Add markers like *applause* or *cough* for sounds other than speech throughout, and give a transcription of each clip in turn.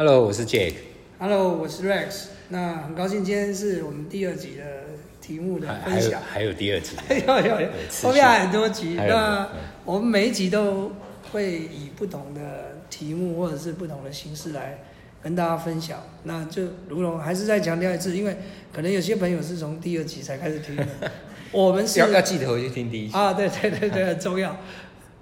Hello，我是 Jake。Hello，我是 Rex。那很高兴今天是我们第二集的题目的分享。还有第二集，*laughs* 有有有后面还有很多集。那嗯我们每一集都会以不同的题目或者是不同的形式来跟大家分享。那就如同还是再强调一次，因为可能有些朋友是从第二集才开始听的，*laughs* 我们是要要记得回去听第一集。啊，对对对对，很重要。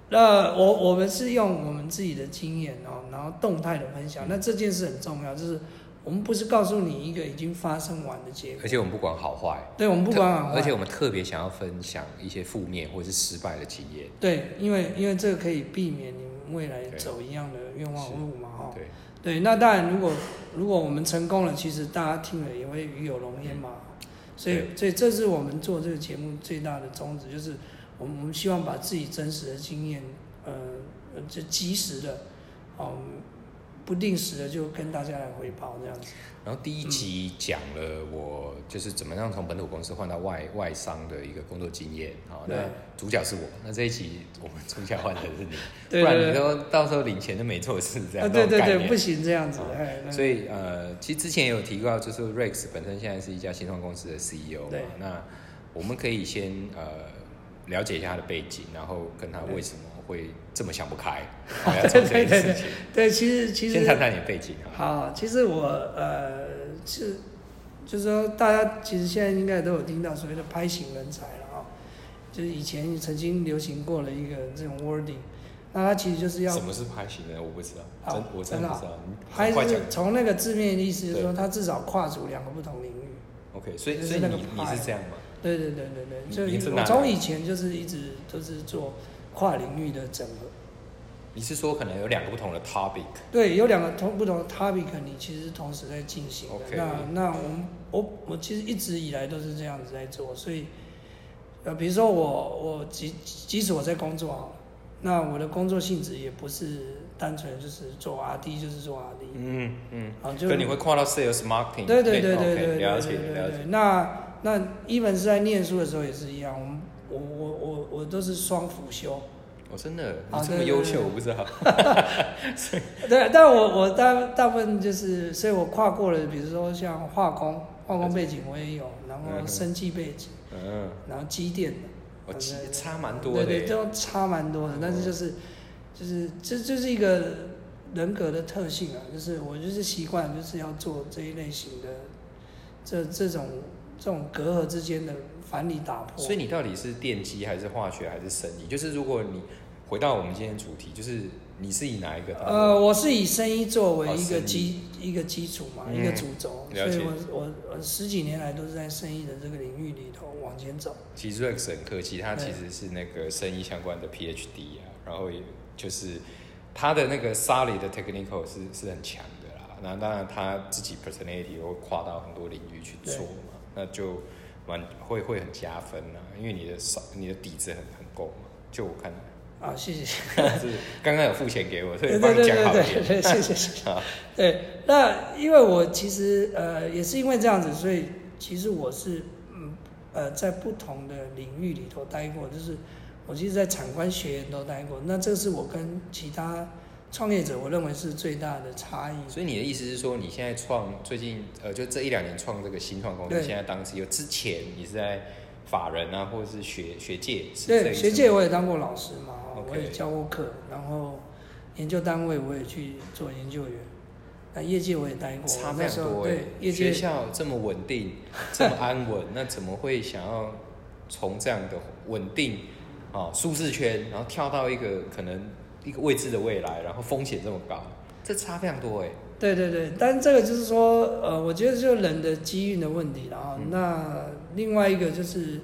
那我我们是用我们自己的经验哦，然后动态的分享。那这件事很重要，就是我们不是告诉你一个已经发生完的结果而，且我们不管好坏，对我们不管好坏而且我们特别想要分享一些负面或者是失败的经验。对，因为因为这个可以避免你们未来走一样的冤枉路嘛，哈。对，对，那当然，如果如果我们成功了，其实大家听了也会与有荣焉嘛。所以对，所以这是我们做这个节目最大的宗旨，就是我们我们希望把自己真实的经验，呃，呃就及时的，哦、不定时的就跟大家来汇报这样子。然后第一集讲了我就是怎么样从本土公司换到外外商的一个工作经验。好，那主角是我，那这一集我们主角换的是你，对不然你都到时候领钱都没做事这样。啊，对对对，不行这样子所以呃，其实之前也有提到，就是 Rex 本身现在是一家新创公司的 CEO 嘛对。那我们可以先呃了解一下他的背景，然后跟他为什么会这么想不开，好 *laughs* 要做这件事情。对，其实其实先谈谈你的背景啊。好，其实我呃是，就是说大家其实现在应该都有听到所谓的拍型人才了啊、就是以前曾经流行过的一个这种 wording，那他其实就是要什么是拍型人？我不知道，好真我真的不知道。你拍快讲是。从那个字面的意思，就是说对它至少跨足两个不同领域。OK，所以所以那个你你是这样吗？对对对对对，就我从以前就是一直都是做跨领域的整合。你是说可能有两个不同的 topic？对，有两个同不同的 topic，你其实同时在进行的。那那我们我我其实一直以来都是这样子在做，所以呃，比如说我我即即使我在工作好了，那我的工作性质也不是单纯就是做 R D 就是做 R D，嗯嗯。啊，就可你会跨到 sales marketing？对对对对对对了解了解对。。那那一本是在念书的时候也是一样，我们我我我我都是双辅修。我真的，啊你这么优秀，我不知道。*laughs* 对，但我我大大部分就是，所以我跨过了，比如说像化工，化工背景我也有，然后生技背景，嗯，然后机电的，我其对对差蛮多的对对，都差蛮多的。但是就是就是这就是一个人格的特性啊，就是我就是习惯就是要做这一类型的这这种这种隔阂之间的反理打破。所以你到底是电机还是化学还是生理？就是如果你回到我们今天主题，就是你是以哪一个？呃，我是以生意作为哦一个基、一个基础嘛，嗯一个主轴，所以我我我十几年来都是在生意的这个领域里头往前走。其实 Rex 很客气，他其实是那个生意相关的 PhD 啊，然后也就是他的那个 solid 的 technical 是是很强的啦。那当然他自己 personality 会跨到很多领域去做嘛，那就蛮会会很加分啊，因为你的少你的底子很很够嘛。就我看来，啊，谢谢，*laughs* 是刚刚有付钱给我，所以帮你讲好对一点。对对，谢谢谢谢。*laughs* 啊，对，那因为我其实呃也是因为这样子，所以其实我是嗯呃在不同的领域里头待过，就是我其实，在产官学研都待过。那这是我跟其他创业者，我认为是最大的差异。所以你的意思是说，你现在创最近呃，就这一两年创这个新创公司，对现在当 CEO 之前，你是在法人啊，或者是学学界？对，学界我也当过老师嘛我也教过课，然后研究单位我也去做研究员，那业界我也待过，差非常多哎对。业界学校这么稳定，*laughs* 这么安稳，那怎么会想要从这样的稳定啊舒适圈，然后跳到一个可能一个未知的未来，然后风险这么高，这差非常多哎。对对对，但这个就是说，呃，我觉得就人的机运的问题然后、嗯那另外一个就是，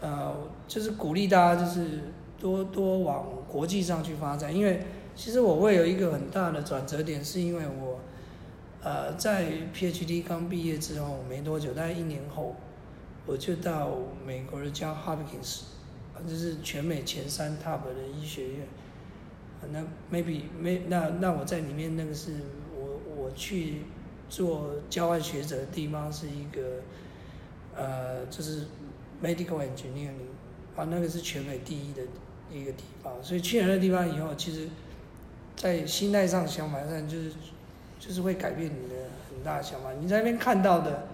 呃，就是鼓励大家就是多多往国际上去发展，因为其实我会有一个很大的转折点，是因为我，呃，在 PhD 刚毕业之后没多久，大概一年后，我就到美国的叫 Hopkins，啊就是全美前三 top 的医学院。那 maybe 没那那我在里面那个是我我去做交换学者的地方是一个呃就是 medical engineering 啊那个是全美第一的一个地方，所以去了那地方以后，其实，在心态上想法上就是就是会改变你的很大的想法。你在那边看到的，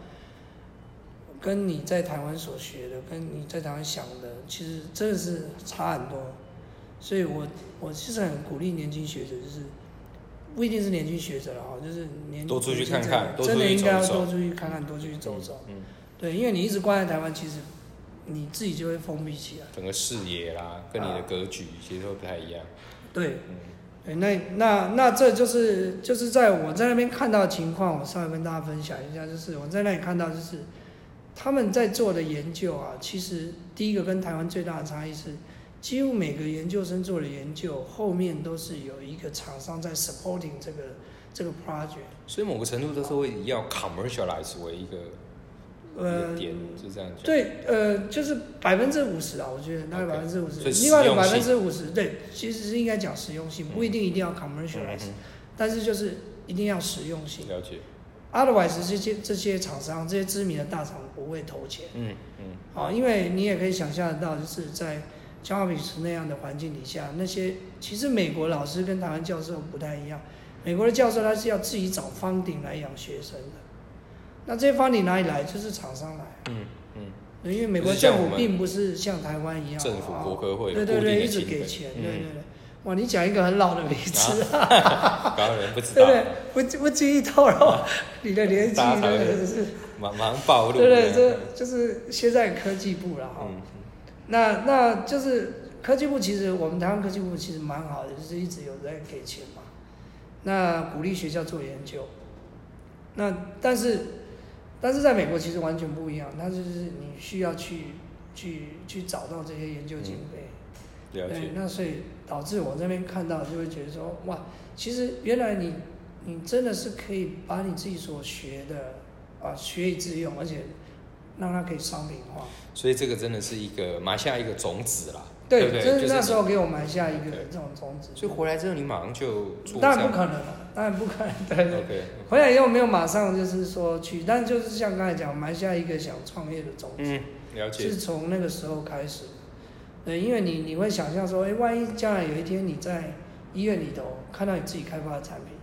跟你在台湾所学的，跟你在台湾想的，其实真的是差很多。所以我我其实很鼓励年轻学者，就是不一定是年轻学者了哈，就是年多出去看看，真的应该要多出去看看，多出去走走。嗯，对，因为你一直关在台湾，其实你自己就会封闭起来。整个视野啦，跟你的格局其实会不太一样。对，那那那这就是就是在我在那边看到的情况，我稍微跟大家分享一下，就是我在那里看到，就是他们在做的研究啊，其实第一个跟台湾最大的差异是，几乎每个研究生做的研究后面都是有一个厂商在 supporting 这个这个 project。所以某个程度都是会以要 commercialize 为一个一呃个，点，是这样讲。对，呃，就是百分之五十啊，我觉得大概百分之五十另外的百分之五十，对，其实是应该讲实用性，不一定一定要 commercialize，、嗯但是就是一定要实用性。了解。Otherwise，这些这些厂商、这些知名的大厂不会投钱嗯嗯，好，因为你也可以想象得到，就是在交换比斯那样的环境底下，那些其实美国老师跟台湾教授不太一样，美国的教授他是要自己找方顶来养学生的，那这些方顶哪里来？就是厂商来，嗯嗯，因为美国政府并不是像台湾一样，政府啊国科会有对对对，一直给钱，嗯对对对。哇，你讲一个很老的例子，刚刚人不知道对不，对？不不经意透露你的年纪，*laughs* 大家才会对对对。马马上暴露。对对，这就是现在科技部了哈。嗯那那就是科技部，其实我们台湾科技部其实蛮好的，就是一直有在给钱嘛。那鼓励学校做研究。那但是但是在美国其实完全不一样，它就是你需要去去去找到这些研究经费。对了解，。那所以导致我这边看到就会觉得说，哇，其实原来你你真的是可以把你自己所学的啊学以致用，而且让它可以商品化。所以这个真的是一个埋下一个种子啦，对？就是那时候给我埋下一个这种种子。所以回来之后，你马上就做当然不可能了，当然不可能，对对。回来以后没有马上就是说去，但就是像刚才讲，埋下一个想创业的种子。嗯，了解是。从那个时候开始，对，因为你你会想象说，哎，万一将来有一天你在医院里头看到你自己开发的产品，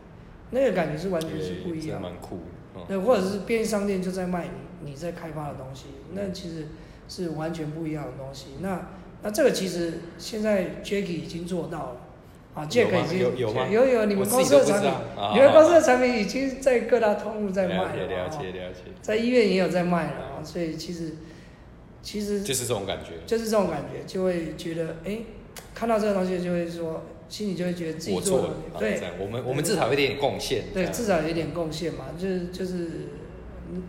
那个感觉是完全是不一样蛮酷的。嗯。对，或者是便利商店就在卖你你在开发的东西，那其实是完全不一样的东西。那那这个其实现在 Jacky 已经做到了，啊，Jack 已经有有吗？有有你们公司的产品，啊你们公司的产品已经在各大通路在卖了解了，解了解，在医院也有在卖了啊，所以其实其实就是这种感觉。就是这种感觉，就会觉得哎，看到这个东西就会说，心里就会觉得自己我做了，对我们我们至少有一点贡献。对，至少有一点贡献嘛，就是就是，嗯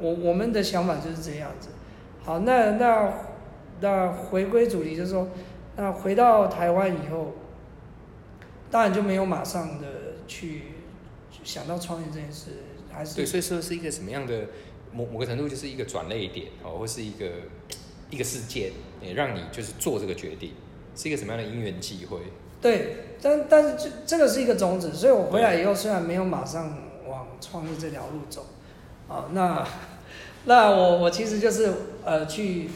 我我们的想法就是这样子。好，那那那回归主题，就是说，那回到台湾以后，当然就没有马上的去想到创业这件事，还是对，所以说是一个什么样的某某个程度，就是一个转类点哦，或是一个一个事件，也让你就是做这个决定，是一个什么样的因缘际会？对，但但是这这个是一个种子，所以我回来以后虽然没有马上往创业这条路走，啊，那那我我其实就是呃去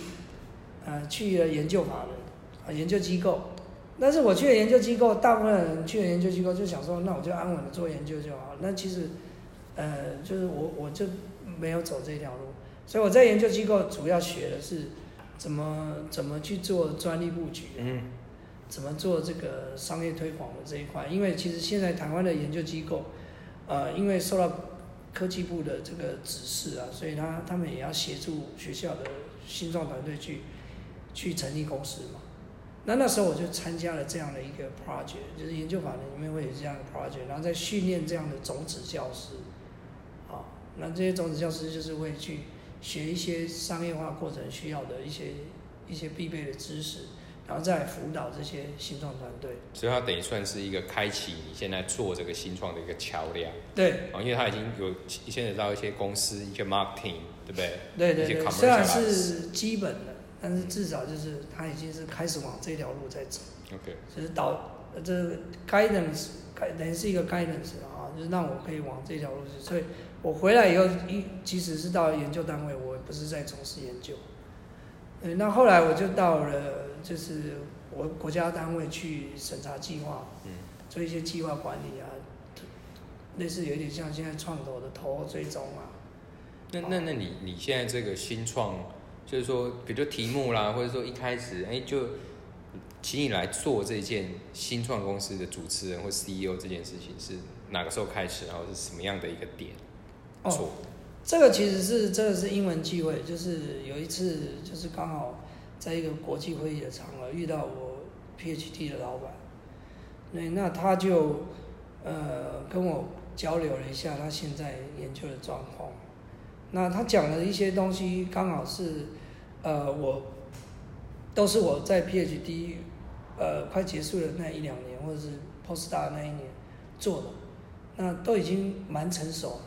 呃去了研究法人啊研究机构，但是我去了研究机构，大部分人去了研究机构就想说，那我就安稳的做研究就好。那其实呃就是我我就没有走这条路，所以我在研究机构主要学的是怎么怎么去做专利布局。嗯，怎么做这个商业推广的这一块？因为其实现在台湾的研究机构，呃，因为受到科技部的这个指示啊，所以他他们也要协助学校的新创团队去去成立公司嘛。那那时候我就参加了这样的一个 project，就是研究法人里面会有这样的 project，然后在训练这样的种子教师，啊，那这些种子教师就是会去学一些商业化过程需要的一些一些必备的知识，然后再来辅导这些新创团队。所以它等于算是一个开启你现在做这个新创的一个桥梁对啊，因为它已经有牵扯到一些公司一些 marketing，对不对？对对对，虽然是基本的，但是至少就是它已经是开始往这条路在走，OK，就是导呃这个 guidance，该等于是一个 guidance 啊，就是让我可以往这条路去。所以我回来以后，一即使是到研究单位，我也不是在从事研究。对，那后来我就到了就是我国家单位去审查计划，嗯，做一些计划管理啊，类似有点像现在创投的投后追踪啊。那那那你你现在这个新创，就是说，比如说题目啦，或者说一开始，哎、就请你来做这件新创公司的主持人或 CEO 这件事情是哪个时候开始，然后是什么样的一个点哦做？这个其实是这个是英文机会，就是有一次就是刚好在一个国际会议的场合遇到我 PhD 的老板，对，那他就呃跟我交流了一下他现在研究的状况，那他讲的一些东西刚好是呃我都是我在 PhD 呃快结束的那一两年或者是 Postdoc 那一年做的，那都已经蛮成熟了。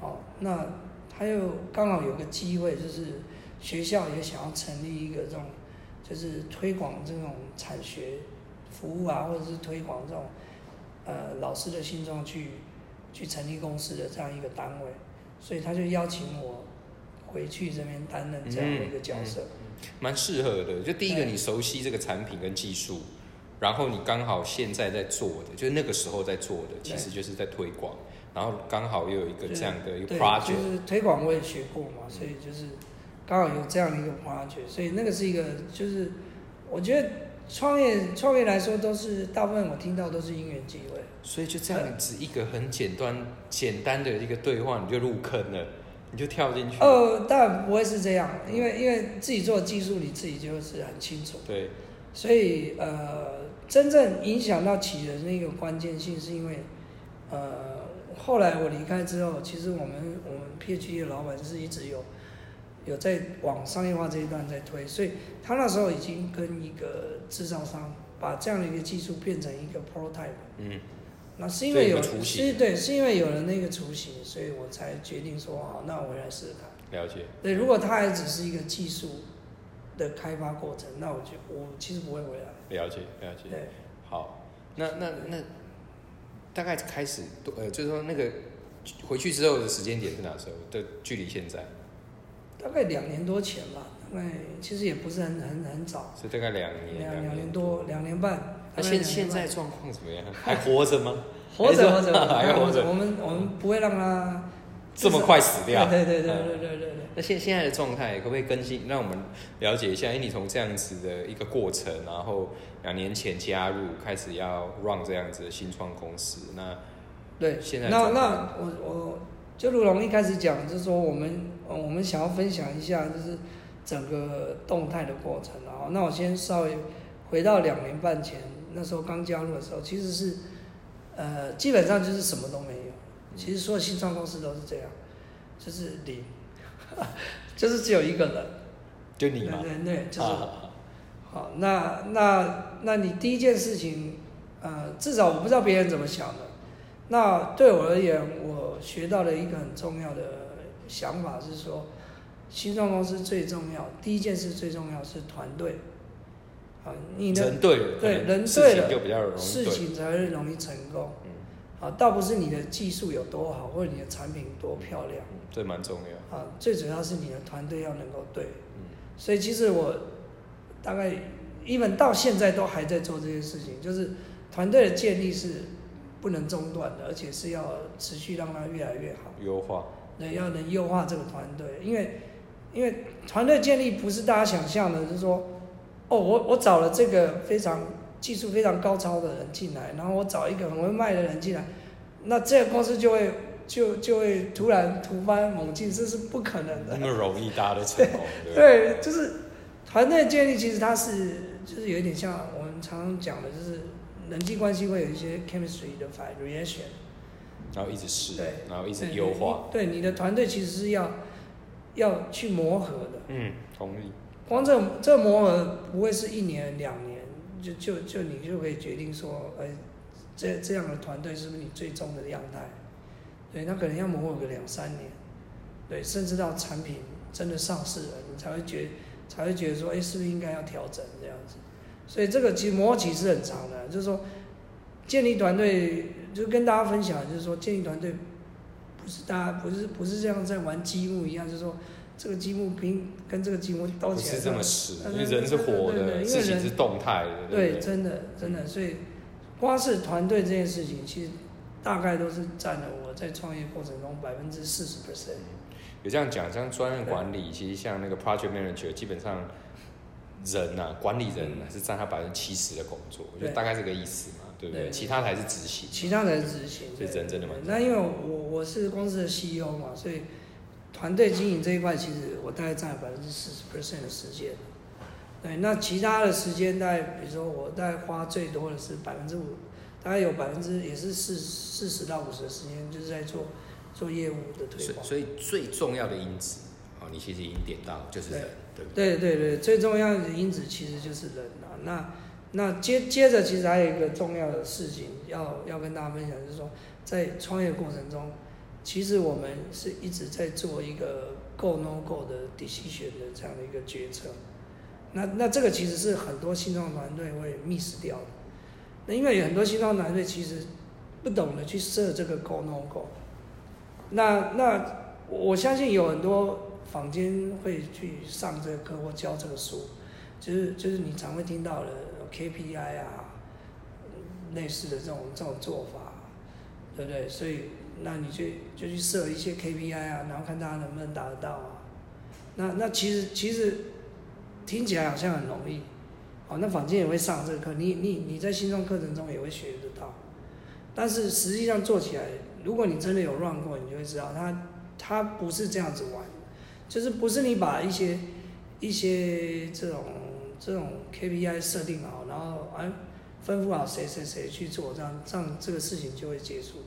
哦，那他又刚好有个机会，就是学校也想要成立一个这种，就是推广这种产学服务啊，或者是推广这种呃老师的心中去去成立公司的这样一个单位，所以他就邀请我回去这边担任这样的一个角色。蛮适合的。就第一个，你熟悉这个产品跟技术，然后你刚好现在在做的，就是那个时候在做的，其实就是在推广，然后刚好又有一个这样的一个，project，就是推广我也学过嘛，所以就是刚好有这样的一个 project，所以那个是一个就是我觉得创业创业来说都是大部分我听到都是因缘机会。所以就这样子一个很简单简单的一个对话，你就入坑了，你就跳进去。呃，当然不会是这样，因为因为自己做的技术你自己就是很清楚，对，所以呃，真正影响到企人那个关键性是因为呃，后来我离开之后，其实我们我们 PhD 的老板是一直有有在往商业化这一段在推，所以他那时候已经跟一个制造商把这样的一个技术变成一个 prototype。嗯，那是因为有所以有个雏形是对，是因为有了那个雏形，所以我才决定说好，那我来试试看。了解。对，如果它还只是一个技术的开发过程，那我就我其实不会回来。了解，了解。对，好，那那那大概开始多呃，就是说那个回去之后的时间点是哪时候？的距离现在大概两年多前吧，大概其实也不是很很很早，是大概两年，两两年年多，。两年半。他现现在半状况怎么样？还活着吗？*laughs* 活着活着 *laughs* 还活着我们我们不会让他 *laughs* 这么快死掉？对对对对嗯对对对对。那现现在的状态可不可以更新，让我们了解一下？哎，你从这样子的一个过程，然后两年前加入，开始要 run 这样子的新创公司，那对，现在那那我我就如龙一开始讲，就是说我们呃我们想要分享一下，就是整个动态的过程。然后，那我先稍微回到两年半前，那时候刚加入的时候，其实是呃基本上就是什么都没有。其实所有新创公司都是这样，就是零，*laughs* 就是只有一个人。就你嘛，对对对，就是好，那那那你第一件事情，呃，至少我不知道别人怎么想的。那对我而言，我学到了一个很重要的想法是说，新创公司最重要，第一件事最重要是团队。啊，你的人对人对了情就比较容易。事情才会容易成功。嗯啊，倒不是你的技术有多好，或者你的产品多漂亮。嗯，这蛮重要。啊，最主要是你的团队要能够对。嗯所以其实我大概，even 到现在都还在做这件事情，就是团队的建立是不能中断的，而且是要持续让它越来越好。优化，对，要能优化这个团队，因为因为团队建立不是大家想象的，就是说，哦，我我找了这个非常技术非常高超的人进来，然后我找一个很会卖的人进来，那这个公司就会就就会突然突飞猛进，这是不可能的那。么容易大家都 *laughs* 成功，对对？就是团队建立，其实它是就是有一点像我们常常讲的，就是人际关系会有一些 chemistry 的 variation。然后一直试对，然后一直对优化。。对，你的团队其实是要要去磨合的。嗯，同意。光这这磨合不会是一年两年，就就就你就可以决定说，哎，这这样的团队是不是你最终的样态？对，那可能要磨合个两三年，对，甚至到产品真的上市了，你才会觉才会觉得说，哎，是不是应该要调整这样子？所以这个其实磨合期是很长的，就是说建立团队，就跟大家分享，就是说建议团队不是大家不是不是这样在玩积木一样，就是说这个积木拼跟这个积木斗不起来是这么实，呃因为人是活的，事情是动态的，对？真的真的，所以光是团队这件事情，其实大概都是占了我在创业过程中百分之四十 percent。有这样讲，像专业管理，其实像那个 project manager，基本上人呐、管理人是占他百分之七十的工作，我觉得大概这个意思嘛，对不对？其他才是执行。其他才是执行。所以对人真的蛮对那因为我我是公司的 CEO 嘛，所以团队经营这一块，其实我大概占了百分之四十 percent 的时间。对，那其他的时间大概，比如说我大概花最多的是百分之五，大概有百分之也是四四十到五十的时间，就是在做做业务的推广。所以所以最重要的因子，哦，你其实已经点到，就是人，对不对对？对对，最重要的因子其实就是人啊。那那接接着，其实还有一个重要的事情要要跟大家分享，就是说在创业过程中，其实我们是一直在做一个 go no go 的 decision 的这样的一个决策。那那这个其实是很多新创团队会 miss 掉的。那因为有很多新创团队其实不懂得去设这个 go no go。那那我相信有很多坊间会去上这个课或教这个书，就是就是你常会听到的 KPI 啊，类似的这种这种做法，对不对？所以那你就就去设一些 KPI 啊，然后看大家能不能达得到啊。那那其实其实听起来好像很容易，哦，那坊间也会上这个课，你你你在新创课程中也会学得到，但是实际上做起来，如果你真的有 run 过，你就会知道它它不是这样子玩，就是不是你把一些一些这种这种 KPI 设定好，然后哎吩咐好谁谁谁去做，这样这样这个事情就会结束，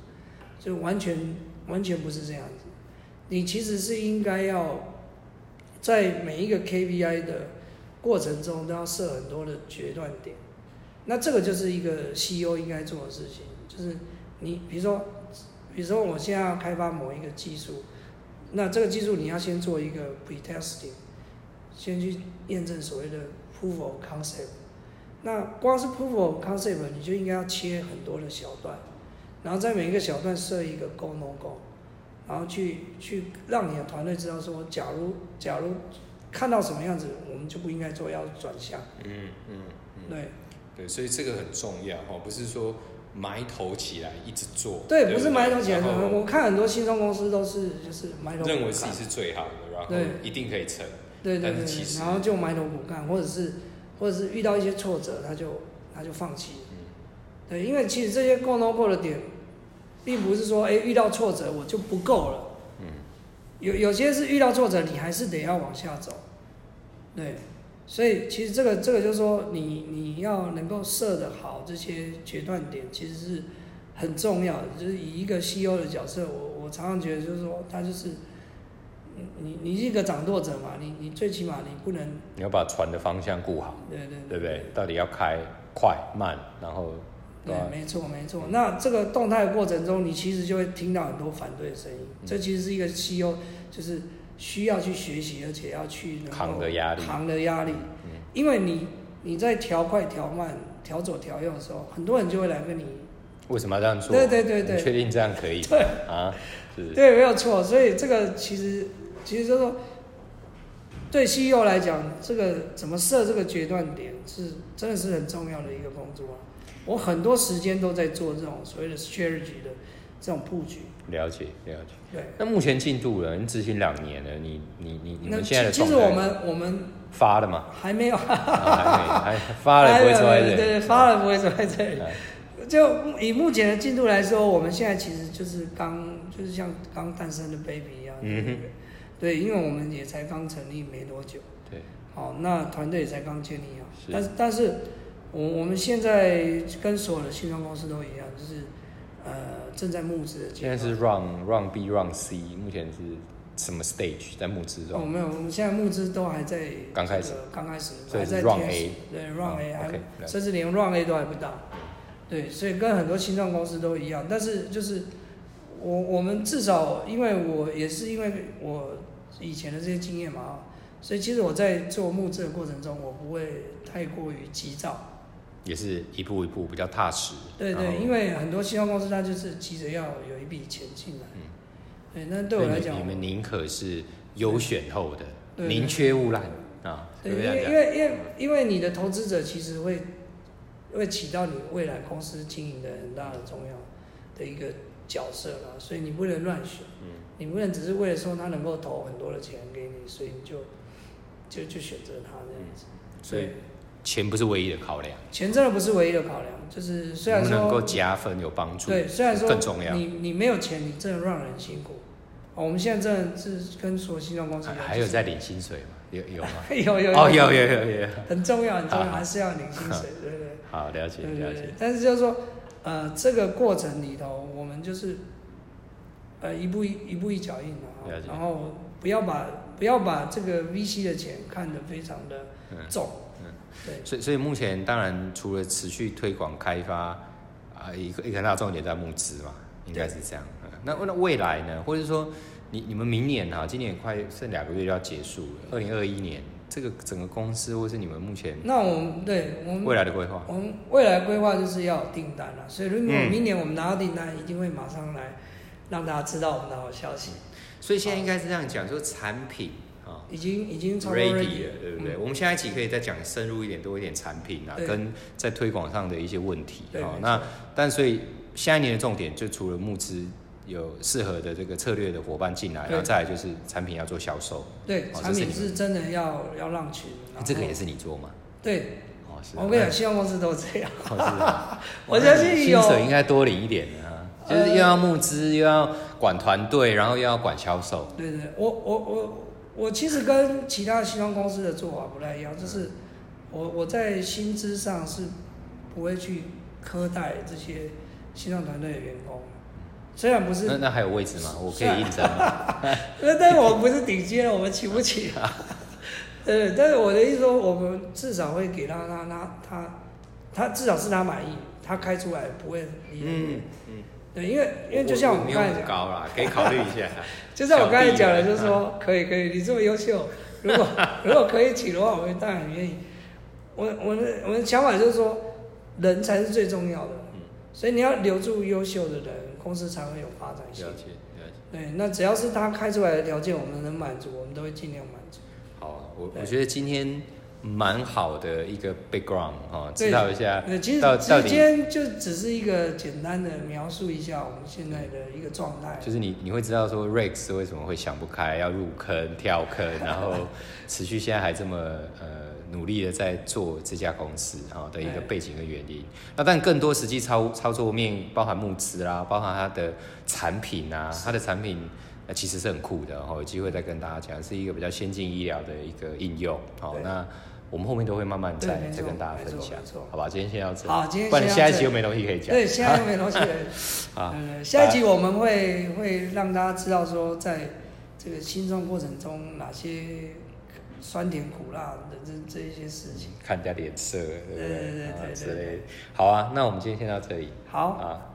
就完全完全不是这样子。你其实是应该要在每一个 KPI 的过程中都要设很多的决断点，那这个就是一个 CEO 应该做的事情，就是你比如说，比如说我现在要开发某一个技术，那这个技术你要先做一个 pre-testing，先去验证所谓的 proof of concept。那光是 proof of concept，你就应该要切很多的小段，然后在每一个小段设一个 go no go，然后去去让你的团队知道说，假如假如看到什么样子，我们就不应该做，要转向。嗯嗯嗯，对对，所以这个很重要哦，不是说埋头起来一直做，对，不是埋头起来做。我看很多新创公司都是就是埋头认为自己是最好的，然后一定可以成，对对对然后就埋头苦干，或者是或者是遇到一些挫折，他就他就放弃。嗯对，因为其实这些 go no go 的点，并不是说哎遇到挫折我就不够了，嗯，有有些是遇到挫折你还是得要往下走，对，所以其实这个这个就是说你你要能够设得好这些决断点，其实是很重要的。就是以一个 CEO 的角色，我我常常觉得就是说他就是。你你你是一个掌舵者嘛，你你最起码你不能，你要把船的方向顾好，对对对不对？到底要开快慢，然后对吧，没错没错。那这个动态的过程中，你其实就会听到很多反对的声音。嗯这其实是一个 CEO，就是需要去学习，而且要去能够扛的压力扛的压力。嗯因为你你在调快、调慢、调左、调右的时候，很多人就会来跟你，为什么要这样做？对对对对确定这样可以？对啊，是，对，没有错。所以这个其实其实这个，对 CEO 来讲，这个怎么设这个决断点是真的是很重要的一个工作啊。我很多时间都在做这种所谓的 strategy 的这种布局。了解了解。对，那目前进度了，你执行两年了，你你你你那们现在的其其实我们我们发了吗？还没有，啊还没，还发了不会坐在这里。对对，发了不会坐在这里。哎就以目前的进度来说，我们现在其实就是刚，就是像刚诞生的 baby 一样。嗯哼对，因为我们也才刚成立没多久，对，好，那团队也才刚建立好。是。但是，但是我我们现在跟所有的新创公司都一样，就是呃正在募资的阶段。现在是 run run B run C，目前是什么 stage 在募资中。哦，中？没有，我们现在募资都还在刚开始。刚开始，还在使 A 对 Run 哦 A 还甚至连 Run A 都还不到，对，所以跟很多新创公司都一样，但是就是我我们至少因为我也是因为我以前的这些经验嘛，啊所以其实我在做募资的过程中，我不会太过于急躁，也是一步一步比较踏实。对对，因为很多新创公司它就是急着要有一笔钱进来，嗯对，那对我来讲，你们宁可是优选后的，宁缺毋滥啊，对？因为因为因为因为你的投资者其实会会起到你未来公司经营的很大的重要的一个角色了，所以你不能乱选，嗯你不能只是为了说他能够投很多的钱给你，所以你就就就选择他这样子。所以钱不是唯一的考量，钱真的不是唯一的考量，就是虽然说能够加分有帮助，对，虽然说更重要。你你没有钱，你真的让人辛苦。哦，我们现在真的是跟所有新创公司还还有在领薪水吗？有有吗？*laughs* 有有哦，有有有有。很重要，很重要，还是要领薪水，对不对？好，了解了解。。但是就是说，呃，这个过程里头，我们就是呃一步一一步一脚印啊了解，然后不要把不要把这个 VC 的钱看得非常的嗯。重，嗯。对。所以所以目前当然除了持续推广开发啊，一个一个很大重点在募资嘛，应该是这样。嗯。那那未来呢？或者说你你们明年哈，今年快剩两个月就要结束了，二零二一年这个整个公司或是你们目前那我们对我们未来的规划，我们未来规划就是要有订单了，所以如果嗯明年我们拿到订单，一定会马上来让大家知道我们的好消息，所以现在应该是这样讲，就是产品啊。已经已经超 ready 了，对不对？嗯我们下一期可以再讲深入一点，多一点产品啊，跟在推广上的一些问题哦。对没错那但所以下一年的重点就除了募资有适合的这个策略的伙伴进来，然后再来就是产品要做销售，对，哦产品是真的要要让群，这个也是你做吗？对。哦，是。我跟你讲，希望公司都这样。哦是啊 *laughs* 我相信有薪水应该多领一点啊，就是又要募资，又要管团队，然后又要管销售。对对，我我我我其实跟其他西方公司的做法不太一样，就是我我在薪资上是不会去苛待这些新创团队的员工，虽然不是那，那还有位置吗？我可以应征吗？那 *laughs* 但是我不是顶尖，我们请不起啊。*laughs* 对，但是我的意思说，我们至少会给他他他他他至少是他满意，他开出来不会离很远。嗯，对，因为因为就像我们刚才讲。高啦，可以考虑一下。*laughs* 就像我刚才讲的，就是说可以可以，你这么优秀，如果如果可以请的话，我们当然很愿意。我我的我的想法就是说，人才是最重要的，嗯所以你要留住优秀的人，公司才会有发展性了。解了解。对，那只要是他开出来的条件，我们能满足，我们都会尽量满足。好，我对我觉得今天蛮好的一个 background 哈，知道一下对，其实到今天就只是一个简单的描述一下我们现在的一个状态。就是你你会知道说 Rex 为什么会想不开要入坑跳坑，然后持续现在还这么呃努力的在做这家公司哈的一个背景跟原因。那但更多实际操操作面包含募资啦，包含它的产品啊，它的产品。那其实是很酷的，然后有机会再跟大家讲，是一个比较先进医疗的一个应用。好，那我们后面都会慢慢再再跟大家分享好吧？今天先到这里，好今天不然下一期又没东西可以讲。对，现在又没东西了。*laughs* 啊，呃，下一集我们会会让大家知道说，在这个新创过程中哪些酸甜苦辣的这这一些事情。看人家脸色，对不对对对啊对对之类的。好啊，那我们今天先到这里。好，啊，